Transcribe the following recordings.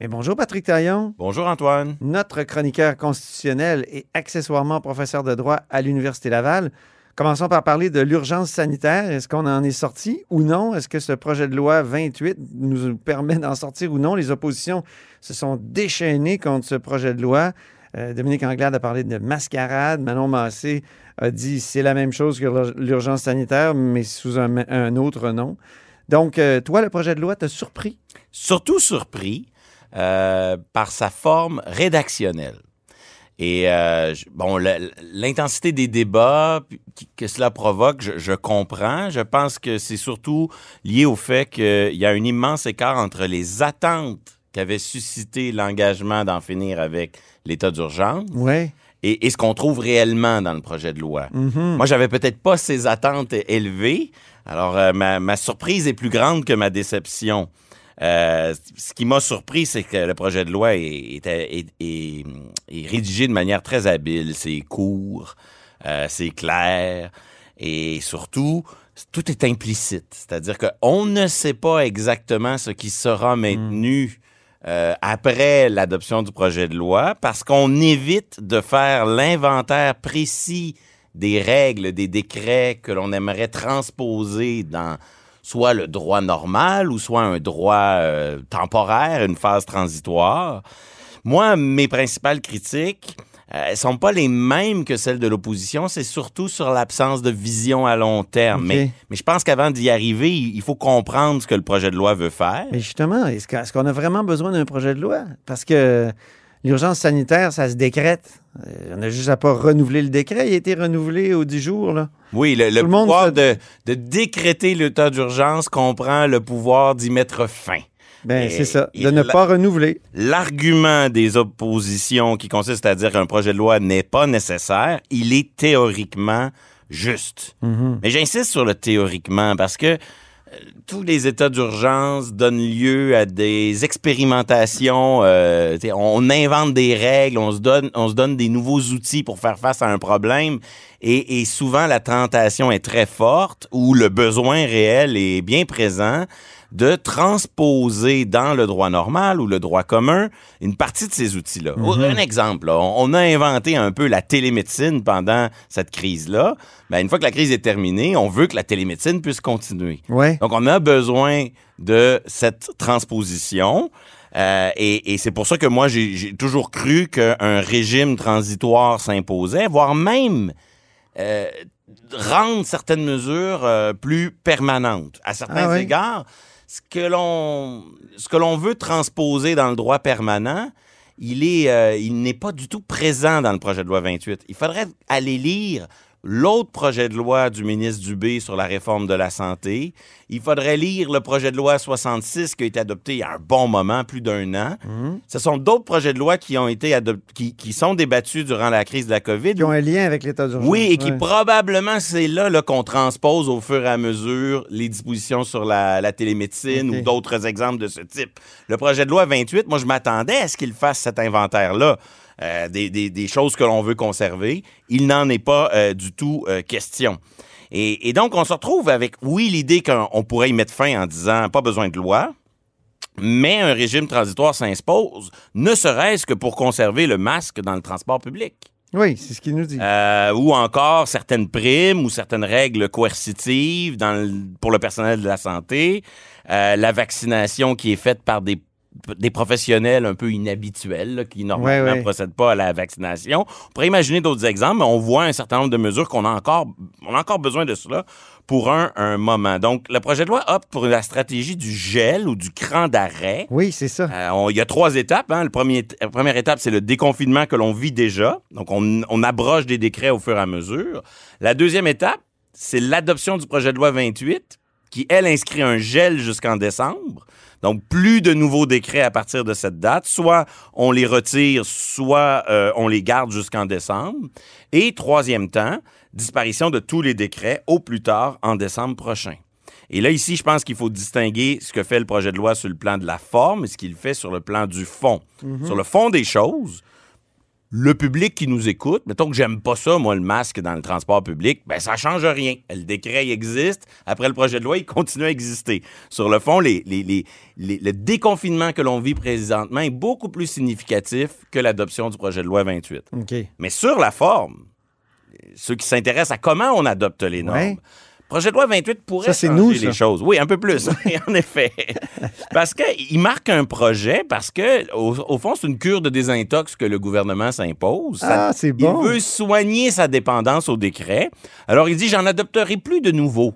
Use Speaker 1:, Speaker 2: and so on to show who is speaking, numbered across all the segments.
Speaker 1: Et bonjour Patrick Taillon,
Speaker 2: Bonjour Antoine.
Speaker 1: notre chroniqueur constitutionnel et accessoirement professeur de droit à l'Université Laval. Commençons par parler de l'urgence sanitaire. Est-ce qu'on en est sorti ou non? Est-ce que ce projet de loi 28 nous permet d'en sortir ou non? Les oppositions se sont déchaînées contre ce projet de loi. Euh, Dominique Anglade a parlé de mascarade. Manon Massé a dit c'est la même chose que l'urgence sanitaire, mais sous un, un autre nom. Donc, euh, toi, le projet de loi t'a surpris?
Speaker 2: Surtout surpris euh, par sa forme rédactionnelle. Et euh, bon, l'intensité des débats que cela provoque, je, je comprends. Je pense que c'est surtout lié au fait qu'il y a un immense écart entre les attentes qu'avait suscité l'engagement d'en finir avec l'état d'urgence et, et ce qu'on trouve réellement dans le projet de loi.
Speaker 1: Mhm.
Speaker 2: Moi, j'avais peut-être pas ces attentes élevées. Alors, euh, ma, ma surprise est plus grande que ma déception. Euh, ce qui m'a surpris, c'est que le projet de loi est, est- est- est- est rédigé de manière très habile. C'est court, euh, c'est clair et surtout, tout est implicite. C'est-à-dire qu'on ne sait pas exactement ce qui sera maintenu euh, après l'adoption du projet de loi parce qu'on évite de faire l'inventaire précis des règles, des décrets que l'on aimerait transposer dans soit le droit normal ou soit un droit euh, temporaire, une phase transitoire. Moi, mes principales critiques, euh, elles sont pas les mêmes que celles de l'opposition. C'est surtout sur l'absence de vision à long terme. Mais, mais je pense qu'avant d'y arriver, il faut comprendre ce que le projet de loi veut faire.
Speaker 1: Mais justement, est-ce qu'on a vraiment besoin d'un projet de loi? Parce que l'urgence sanitaire, ça se décrète. Euh, on a juste à pas renouveler le décret. Il a été renouvelé au 10 jours. Là.
Speaker 2: Oui, le,
Speaker 1: monde
Speaker 2: pouvoir
Speaker 1: se-
Speaker 2: de, de décréter l'état d'urgence comprend le pouvoir d'y mettre fin.
Speaker 1: Ben, c'est ça. De ne pas renouveler.
Speaker 2: L'argument des oppositions qui consiste à dire qu'un projet de loi n'est pas nécessaire, il est théoriquement juste.
Speaker 1: Mhm.
Speaker 2: Mais j'insiste sur le théoriquement parce que tous les états d'urgence donnent lieu à des expérimentations. euh, on invente des règles, on se donne, on se donne des nouveaux outils pour faire face à un problème. Et, et souvent, la tentation est très forte ou le besoin réel est bien présent de transposer dans le droit normal ou le droit commun une partie de ces outils-là. Un exemple, là, on, a inventé un peu la télémédecine pendant cette crise-là. Ben, une fois que la crise est terminée, on veut que la télémédecine puisse continuer.
Speaker 1: Ouais.
Speaker 2: Donc, on a besoin de cette transposition. Euh, et et c'est pour ça que moi, j'ai j'ai toujours cru qu'un régime transitoire s'imposait, voire même euh, rendre certaines mesures euh, plus permanentes. À certains
Speaker 1: Ah oui?
Speaker 2: égards, ce que l'on veut transposer dans le droit permanent, il est euh, il n'est pas du tout présent dans le projet de loi 28. Il faudrait aller lire l'autre projet de loi du ministre Dubé sur la réforme de la santé. Il faudrait lire le projet de loi 66 qui a été adopté il y a un bon moment, plus d'un an.
Speaker 1: Mhm.
Speaker 2: Ce sont d'autres projets de loi qui ont été qui, qui sont débattus durant la crise de la COVID.
Speaker 1: Qui ont un lien avec l'état d'urgence.
Speaker 2: Oui, et qui
Speaker 1: Ouais.
Speaker 2: probablement, c'est là, là qu'on transpose au fur et à mesure les dispositions sur la, la télémédecine ou d'autres exemples de ce type. Le projet de loi 28, moi, je m'attendais à ce qu'il fasse cet inventaire-là. Euh, des, des- des choses que l'on veut conserver. Il n'en est pas euh, du tout euh, question. Et, et donc, on se retrouve avec, oui, l'idée qu'on on pourrait y mettre fin en disant pas besoin de loi, mais un régime transitoire s'impose, ne serait-ce que pour conserver le masque dans le transport public.
Speaker 1: Oui, c'est ce qu'il nous dit.
Speaker 2: Euh, ou encore certaines primes ou certaines règles coercitives dans le- pour le personnel de la santé, euh, la vaccination qui est faite par des des professionnels un peu inhabituels là, qui normalement
Speaker 1: Ouais, ouais.
Speaker 2: procèdent pas à la vaccination. On pourrait imaginer d'autres exemples, mais on voit un certain nombre de mesures qu'on a encore, on a encore besoin de cela pour un, un moment. Donc, le projet de loi opte pour la stratégie du gel ou du cran d'arrêt.
Speaker 1: Oui, c'est ça.
Speaker 2: Euh, il y a trois étapes. hein. Le premier, la première étape, c'est le déconfinement que l'on vit déjà. Donc, on, on abroge des décrets au fur et à mesure. La deuxième étape, c'est l'adoption du projet de loi 28, qui, elle, inscrit un gel jusqu'en décembre. Donc, plus de nouveaux décrets à partir de cette date. Soit on les retire, soit euh, on les garde jusqu'en décembre. Et troisième temps, disparition de tous les décrets au plus tard en décembre prochain. Et là, ici, je pense qu'il faut distinguer ce que fait le projet de loi sur le plan de la forme et ce qu'il fait sur le plan du fond. Sur le fond des choses, le public qui nous écoute, mettons que j'aime pas ça, moi, le masque dans le transport public, ben ça change rien. Le décret il existe. Après le projet de loi, il continue à exister. Sur le fond, les, les, le déconfinement que l'on vit présentement est beaucoup plus significatif que l'adoption du projet de loi 28.
Speaker 1: OK.
Speaker 2: Mais sur la forme, ceux qui s'intéressent à comment on adopte les normes,
Speaker 1: Ouais.
Speaker 2: Projet de loi 28 pourrait
Speaker 1: Ça,
Speaker 2: changer
Speaker 1: nous,
Speaker 2: les choses. Oui, un peu plus, en effet. Parce qu'il marque un projet, parce que au, au fond, c'est une cure de désintox que le gouvernement s'impose.
Speaker 1: Ah, c'est bon.
Speaker 2: Il veut soigner sa dépendance au décret. Alors, il dit, j'en adopterai plus de nouveaux.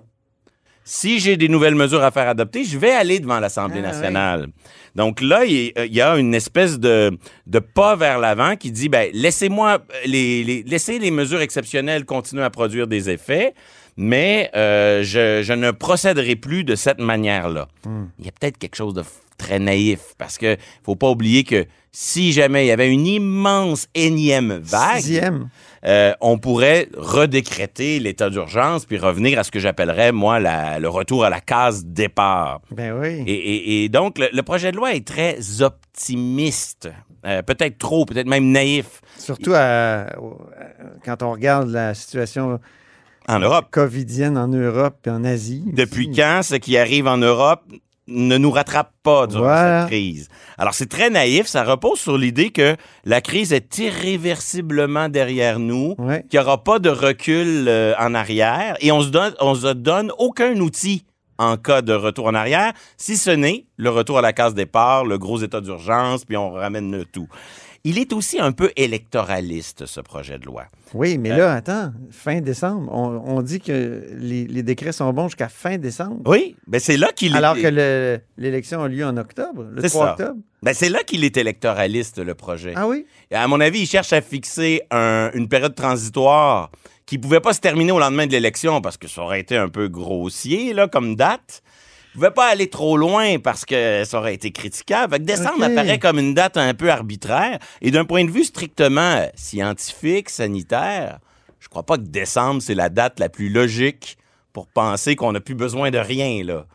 Speaker 2: Si j'ai des nouvelles mesures à faire adopter, je vais aller devant l'Assemblée
Speaker 1: Ah,
Speaker 2: nationale. Donc là, il il y a une espèce de, de pas vers l'avant qui dit, ben, laissez-moi euh, les, les, laissez les mesures exceptionnelles continuer à produire des effets, mais euh, je, je ne procéderai plus de cette manière-là. Il y a peut-être quelque chose de très naïf parce que faut pas oublier que si jamais il y avait une immense énième vague, euh, on pourrait redécréter l'état d'urgence puis revenir à ce que j'appellerais, moi, la- le retour à la case départ.
Speaker 1: Ben oui.
Speaker 2: Et, et- et donc, le, le projet de loi est très optimiste. Euh, peut-être trop, peut-être même naïf
Speaker 1: Surtout à- quand on regarde la situation
Speaker 2: en Europe.
Speaker 1: covidienne en Europe et en Asie.
Speaker 2: Depuis
Speaker 1: aussi.
Speaker 2: quand ce qui arrive en Europe ne nous rattrape pas durant
Speaker 1: Voilà.
Speaker 2: cette crise? Alors, c'est très naïf. Ça repose sur l'idée que la crise est irréversiblement derrière nous,
Speaker 1: Ouais.
Speaker 2: qu'il n'y aura pas de recul euh, en arrière et on se donne, on se donne aucun outil en cas de retour en arrière, si ce n'est le retour à la case départ, le gros état d'urgence, puis on ramène le tout. Il est aussi un peu électoraliste, ce projet de loi.
Speaker 1: Oui,
Speaker 2: Euh,
Speaker 1: mais là, attends, fin décembre, on, on dit que les, les décrets sont bons jusqu'à fin décembre.
Speaker 2: Oui, ben c'est là qu'il
Speaker 1: Alors
Speaker 2: est...
Speaker 1: que le- l'élection a lieu en octobre, le
Speaker 2: C'est
Speaker 1: 3
Speaker 2: ça.
Speaker 1: octobre.
Speaker 2: Ben c'est là qu'il est électoraliste, le projet.
Speaker 1: Ah oui?
Speaker 2: À mon avis, il cherche à fixer un- une période transitoire qui pouvait pas se terminer au lendemain de l'élection parce que ça aurait été un peu grossier là, comme date. Il pouvait pas aller trop loin parce que ça aurait été critiquable. Fait que décembre apparaît comme une date un peu arbitraire. Et d'un point de vue strictement euh, scientifique, sanitaire, je crois pas que décembre, c'est la date la plus logique pour penser qu'on n'a plus besoin de rien. Là.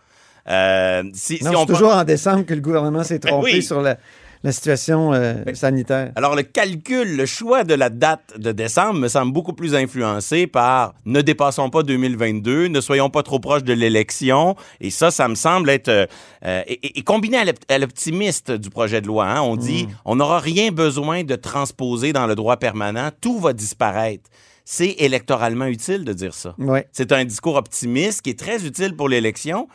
Speaker 2: Euh, si, si
Speaker 1: c'est toujours en décembre que le gouvernement s'est
Speaker 2: Ben
Speaker 1: trompé
Speaker 2: oui.
Speaker 1: sur la, la situation euh, sanitaire.
Speaker 2: Alors, le calcul, le choix de la date de décembre me semble beaucoup plus influencé par ne dépassons pas 2022, ne soyons pas trop proches de l'élection. Et ça, ça me semble être... euh, euh, et, combiné à l'op- à l'optimiste du projet de loi, hein, on dit on n'aura rien besoin de transposer dans le droit permanent, tout va disparaître. C'est électoralement utile de dire ça.
Speaker 1: Oui.
Speaker 2: C'est un discours optimiste qui est très utile pour l'élection.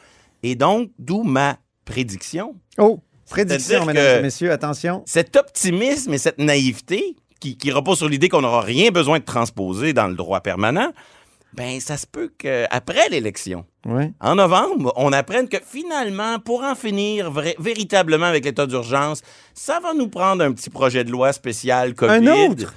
Speaker 2: Et donc, d'où ma prédiction.
Speaker 1: Oh, prédiction, mesdames et messieurs, attention.
Speaker 2: Cet optimisme et cette naïveté qui, qui repose sur l'idée qu'on n'aura rien besoin de transposer dans le droit permanent, ben ça se peut qu'après l'élection,
Speaker 1: Oui.
Speaker 2: en novembre, on apprenne que finalement, pour en finir véritablement avec l'état d'urgence, ça va nous prendre un petit projet de loi spécial COVID
Speaker 1: Un autre?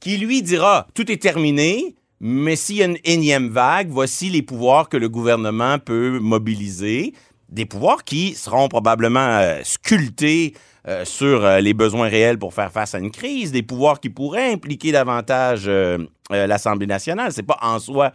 Speaker 2: qui lui dira tout est terminé, mais s'il y a une énième vague, voici les pouvoirs que le gouvernement peut mobiliser. Des pouvoirs qui seront probablement euh, sculptés euh, sur euh, les besoins réels pour faire face à une crise, des pouvoirs qui pourraient impliquer davantage l'Assemblée nationale. C'est pas en soi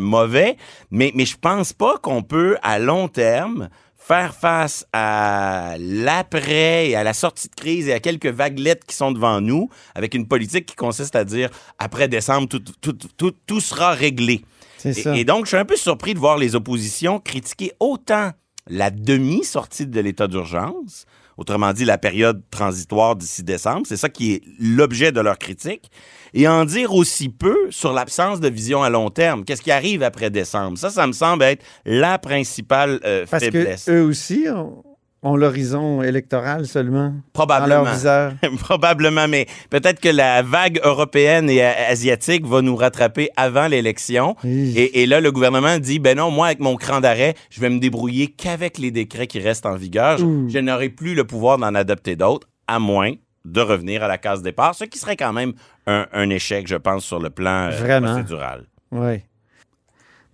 Speaker 2: mauvais, mais, mais je pense pas qu'on peut, à long terme, faire face à l'après et à la sortie de crise et à quelques vaguelettes qui sont devant nous avec une politique qui consiste à dire après décembre, tout, tout, tout, tout sera réglé.
Speaker 1: Ça.
Speaker 2: Et donc, je suis un peu surpris de voir les oppositions critiquer autant la demi-sortie de l'état d'urgence, autrement dit la période transitoire d'ici décembre, c'est ça qui est l'objet de leur critique, et en dire aussi peu sur l'absence de vision à long terme. Qu'est-ce qui arrive après décembre? Ça, ça me semble être la principale euh,
Speaker 1: Parce
Speaker 2: faiblesse.
Speaker 1: que eux aussi ont, ont l'horizon électoral seulement dans
Speaker 2: Probablement.
Speaker 1: leur.
Speaker 2: Probablement, mais peut-être que la vague européenne et asiatique va nous rattraper avant l'élection.
Speaker 1: Oui.
Speaker 2: Et, et là, le gouvernement dit, ben non, moi, avec mon cran d'arrêt, je vais me débrouiller qu'avec les décrets qui restent en vigueur. Je, n'aurai plus le pouvoir d'en adopter d'autres, à moins de revenir à la case départ, ce qui serait quand même un, un échec, je pense, sur le plan euh,
Speaker 1: Vraiment.
Speaker 2: procédural.
Speaker 1: Oui.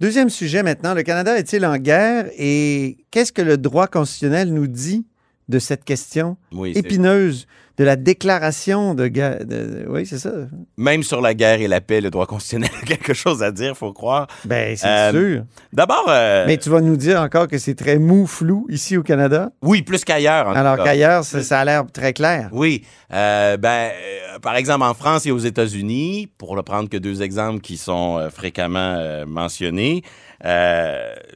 Speaker 1: Deuxième sujet maintenant. Le Canada est-il en guerre et qu'est-ce que le droit constitutionnel nous dit de cette question
Speaker 2: Oui,
Speaker 1: épineuse de la déclaration de guerre. de- Oui, c'est ça.
Speaker 2: même sur la guerre et la paix, le droit constitutionnel a quelque chose à dire, faut croire.
Speaker 1: Ben, c'est
Speaker 2: Euh,
Speaker 1: sûr.
Speaker 2: D'abord, euh,
Speaker 1: Mais tu vas nous dire encore que c'est très mou, flou ici au Canada,
Speaker 2: oui, plus qu'ailleurs.
Speaker 1: alors qu'ailleurs, ça, ça a l'air très clair.
Speaker 2: Oui. Euh, ben, euh, par exemple, en France et aux États-Unis, pour ne prendre que deux exemples qui sont fréquemment mentionnés,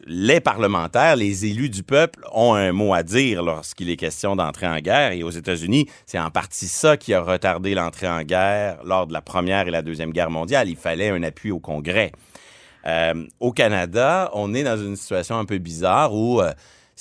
Speaker 2: les parlementaires, les élus du peuple ont un mot à dire lorsqu'il est question d'entrer en guerre. Et aux États-Unis, c'est en partie ça qui a retardé l'entrée en guerre lors de la Première et la Deuxième Guerre mondiale. Il fallait un appui au Congrès. Euh, au Canada, on est dans une situation un peu bizarre où euh,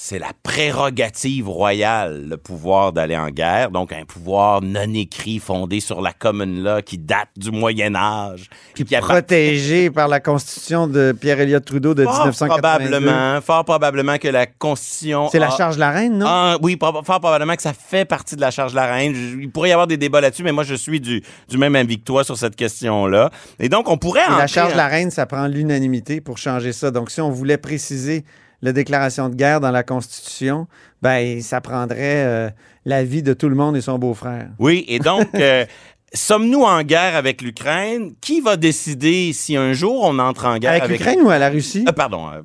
Speaker 2: c'est la prérogative royale, le pouvoir d'aller en guerre, donc un pouvoir non écrit fondé sur la common law qui date du Moyen Âge,
Speaker 1: Puis
Speaker 2: qui
Speaker 1: protégé par la Constitution de Pierre-Éliott Trudeau de
Speaker 2: fort
Speaker 1: 1982.
Speaker 2: probablement, fort probablement que la Constitution.
Speaker 1: C'est la charge de la reine, non?
Speaker 2: Ah, oui, fort probablement que ça fait partie de la charge de la reine. Il pourrait y avoir des débats là-dessus, mais moi, je suis du, du même avis que toi sur cette question-là. Et donc, on pourrait
Speaker 1: Et la charge de la reine, ça prend l'unanimité pour changer ça. Donc, si on voulait préciser la déclaration de guerre dans la Constitution, ben, ça prendrait euh, l'avis de tout le monde et son beau-frère.
Speaker 2: Oui, et donc, euh, sommes-nous en guerre avec l'Ukraine? Qui va décider si un jour on entre en guerre
Speaker 1: Avec
Speaker 2: avec,
Speaker 1: l'Ukraine ou à la Russie?
Speaker 2: Euh, pardon, euh,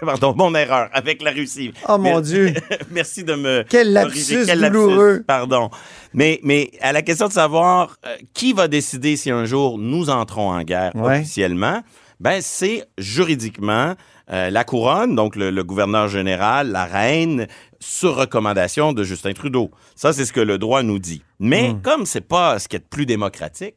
Speaker 2: pardon, mon erreur, avec la Russie.
Speaker 1: Oh mon Dieu!
Speaker 2: Merci de me
Speaker 1: Quel lapsus
Speaker 2: Quel lapsus,
Speaker 1: douloureux!
Speaker 2: Pardon. Mais, mais à la question de savoir euh, qui va décider si un jour nous entrons en guerre
Speaker 1: Ouais.
Speaker 2: officiellement, ben c'est juridiquement euh, la couronne, donc le, le gouverneur général, la reine, sur recommandation de Justin Trudeau. Ça, c'est ce que le droit nous dit. Mais
Speaker 1: Hmm.
Speaker 2: comme c'est pas ce qui est de plus démocratique,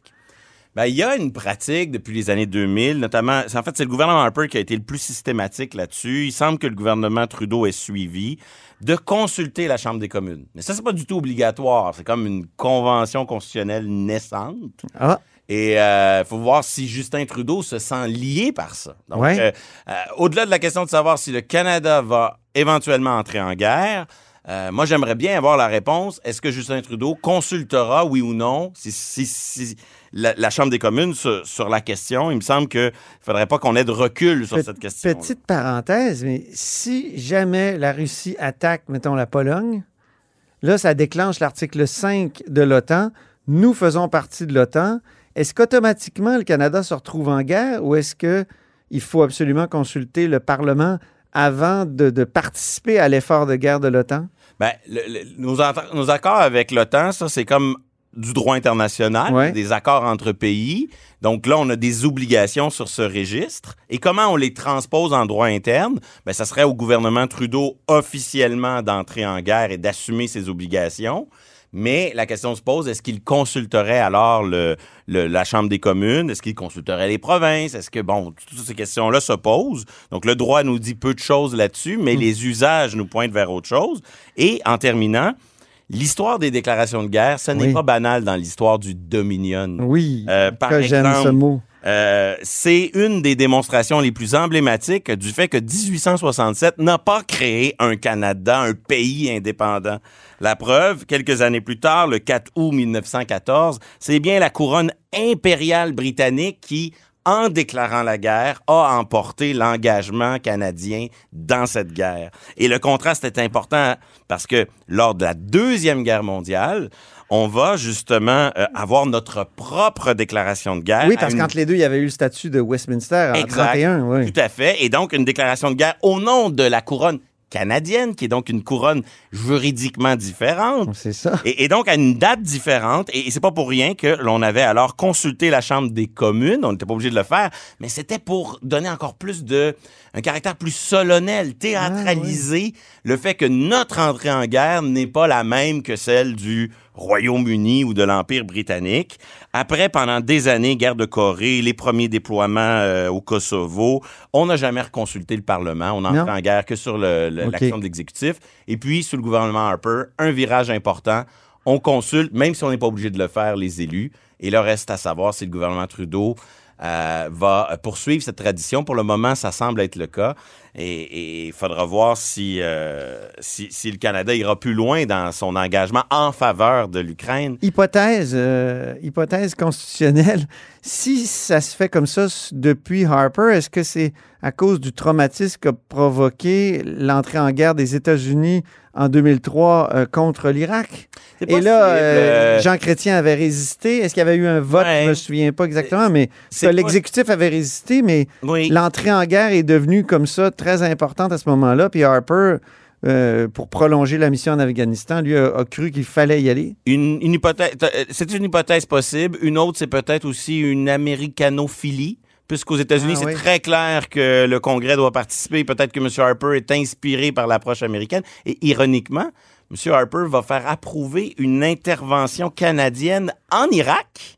Speaker 2: ben, il y a une pratique depuis les années 2000, notamment, c'est- en fait, c'est le gouvernement Harper qui a été le plus systématique là-dessus. Il semble que le gouvernement Trudeau ait suivi de consulter la Chambre des communes. Mais ça, c'est pas du tout obligatoire. C'est comme une convention constitutionnelle naissante.
Speaker 1: Ah,
Speaker 2: Et il faut voir si Justin Trudeau se sent lié par ça. Donc,
Speaker 1: Ouais.
Speaker 2: euh, euh, au-delà de la question de savoir si le Canada va éventuellement entrer en guerre, euh, moi, j'aimerais bien avoir la réponse. Est-ce que Justin Trudeau consultera, oui ou non, si, si- si la, la Chambre des communes sur, sur la question? Il me semble qu'il ne faudrait pas qu'on ait de recul sur
Speaker 1: Pe-
Speaker 2: cette question.
Speaker 1: petite parenthèse, mais si jamais la Russie attaque, mettons, la Pologne, là, ça déclenche l'article 5 de l'OTAN. Nous faisons partie de l'OTAN. Est-ce qu'automatiquement le Canada se retrouve en guerre ou est-ce qu'il faut absolument consulter le Parlement avant de, de participer à l'effort de guerre de l'OTAN?
Speaker 2: Le- le- nos, accords avec l'OTAN, ça, c'est comme du droit international,
Speaker 1: Ouais.
Speaker 2: des accords entre pays. Donc là, on a des obligations sur ce registre. Et comment on les transpose en droit interne? Ben, ça serait au gouvernement Trudeau officiellement d'entrer en guerre et d'assumer ses obligations. Mais la question se pose, est-ce qu'il consulterait alors le, le- la Chambre des communes? Est-ce qu'il consulterait les provinces? Est-ce que, bon, toutes ces questions-là se posent. Donc, le droit nous dit peu de choses là-dessus, mais les usages nous pointent vers autre chose. Et en terminant, l'histoire des déclarations de guerre, ce n'est
Speaker 1: Oui.
Speaker 2: pas banal dans l'histoire du Dominion.
Speaker 1: Oui,
Speaker 2: Euh, par
Speaker 1: que j'aime ce mot.
Speaker 2: Euh, c'est une des démonstrations les plus emblématiques du fait que 1867 n'a pas créé un Canada, un pays indépendant. La preuve, quelques années plus tard, le 4 août 1914, c'est bien la couronne impériale britannique qui, en déclarant la guerre, a emporté l'engagement canadien dans cette guerre. Et le contraste est important parce que lors de la Deuxième Guerre mondiale, on va justement euh, avoir notre propre déclaration de guerre.
Speaker 1: Oui, parce
Speaker 2: une-
Speaker 1: qu'entre les deux, il y avait eu le statut de Westminster en
Speaker 2: Exact.
Speaker 1: 31. Oui.
Speaker 2: Tout à fait. Et donc, une déclaration de guerre au nom de la couronne canadienne, qui est donc une couronne juridiquement différente.
Speaker 1: C'est ça.
Speaker 2: Et, et donc, à une date différente, et, et c'est pas pour rien que l'on avait alors consulté la Chambre des communes, on n'était pas obligé de le faire, mais c'était pour donner encore plus de, un caractère plus solennel, théâtraliser le fait que notre entrée en guerre n'est pas la même que celle du Royaume-Uni ou de l'Empire britannique. Après, pendant des années, guerre de Corée, les premiers déploiements euh, au Kosovo, on n'a jamais reconsulté le Parlement. On
Speaker 1: Non.
Speaker 2: entre en guerre que sur le- le- l'action de l'exécutif. Et puis, sous le gouvernement Harper, un virage important. On consulte, même si on n'est pas obligé de le faire, les élus. Et là, reste à savoir si le gouvernement Trudeau euh, va poursuivre cette tradition. Pour le moment, ça semble être le cas. Et il faudra voir si, euh, si, si le Canada ira plus loin dans son engagement en faveur de l'Ukraine.
Speaker 1: Hypothèse, euh, hypothèse constitutionnelle. Si ça se fait comme ça depuis Harper, est-ce que c'est à cause du traumatisme qu'a provoqué l'entrée en guerre des États-Unis en 2003 euh, contre l'Irak. Et là, euh, Jean Chrétien avait résisté. Est-ce qu'il y avait eu un vote?
Speaker 2: Ouais.
Speaker 1: Je me souviens pas exactement, mais l'exécutif avait résisté, mais
Speaker 2: oui.
Speaker 1: l'entrée en guerre est devenue comme ça très importante à ce moment-là. Puis Harper, euh, pour prolonger la mission en Afghanistan, lui a, a cru qu'il fallait y aller.
Speaker 2: Une, une hypothèse, euh, c'est une hypothèse possible. Une autre, c'est peut-être aussi une américanophilie, puisqu'aux États-Unis,
Speaker 1: Ah,
Speaker 2: c'est
Speaker 1: oui.
Speaker 2: très clair que le Congrès doit participer. Peut-être que M. Harper est inspiré par l'approche américaine. Et ironiquement, M. Harper va faire approuver une intervention canadienne en Irak.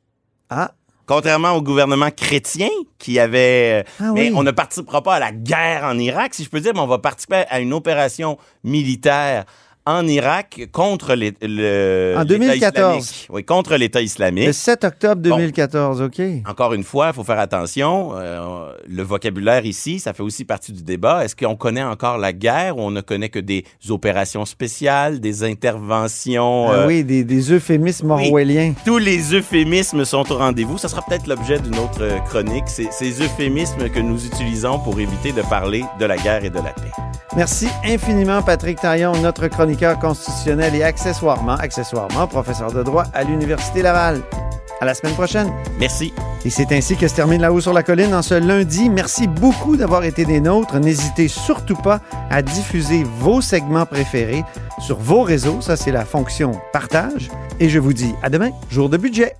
Speaker 1: Ah,
Speaker 2: Contrairement au gouvernement chrétien qui avait...
Speaker 1: Ah
Speaker 2: mais
Speaker 1: oui.
Speaker 2: on ne participera pas à la guerre en Irak, si je peux dire, mais on va participer à une opération militaire en Irak contre les, le,
Speaker 1: En
Speaker 2: l'État
Speaker 1: 2014.
Speaker 2: islamique. Oui, contre l'État islamique.
Speaker 1: le 7 octobre
Speaker 2: Bon.
Speaker 1: 2014, OK.
Speaker 2: Encore une fois, il faut faire attention. euh, le vocabulaire ici, ça fait aussi partie du débat. Est-ce qu'on connaît encore la guerre? Ou on ne connaît que des opérations spéciales, des interventions?
Speaker 1: Ah
Speaker 2: euh,
Speaker 1: oui, des, des euphémismes
Speaker 2: oui.
Speaker 1: orwelliens.
Speaker 2: Tous les euphémismes sont au rendez-vous. Ça sera peut-être l'objet d'une autre euh, chronique. Ces euphémismes que nous utilisons pour éviter de parler de la guerre et de la paix.
Speaker 1: Merci infiniment, Patrick Taillon, notre chroniqueur constitutionnel et accessoirement, accessoirement, professeur de droit à l'Université Laval. À la semaine prochaine.
Speaker 2: Merci.
Speaker 1: Et c'est ainsi que se termine La Haut sur la Colline en ce lundi. Merci beaucoup d'avoir été des nôtres. N'hésitez surtout pas à diffuser vos segments préférés sur vos réseaux. Ça, c'est la fonction partage. Et je vous dis à demain, jour de budget.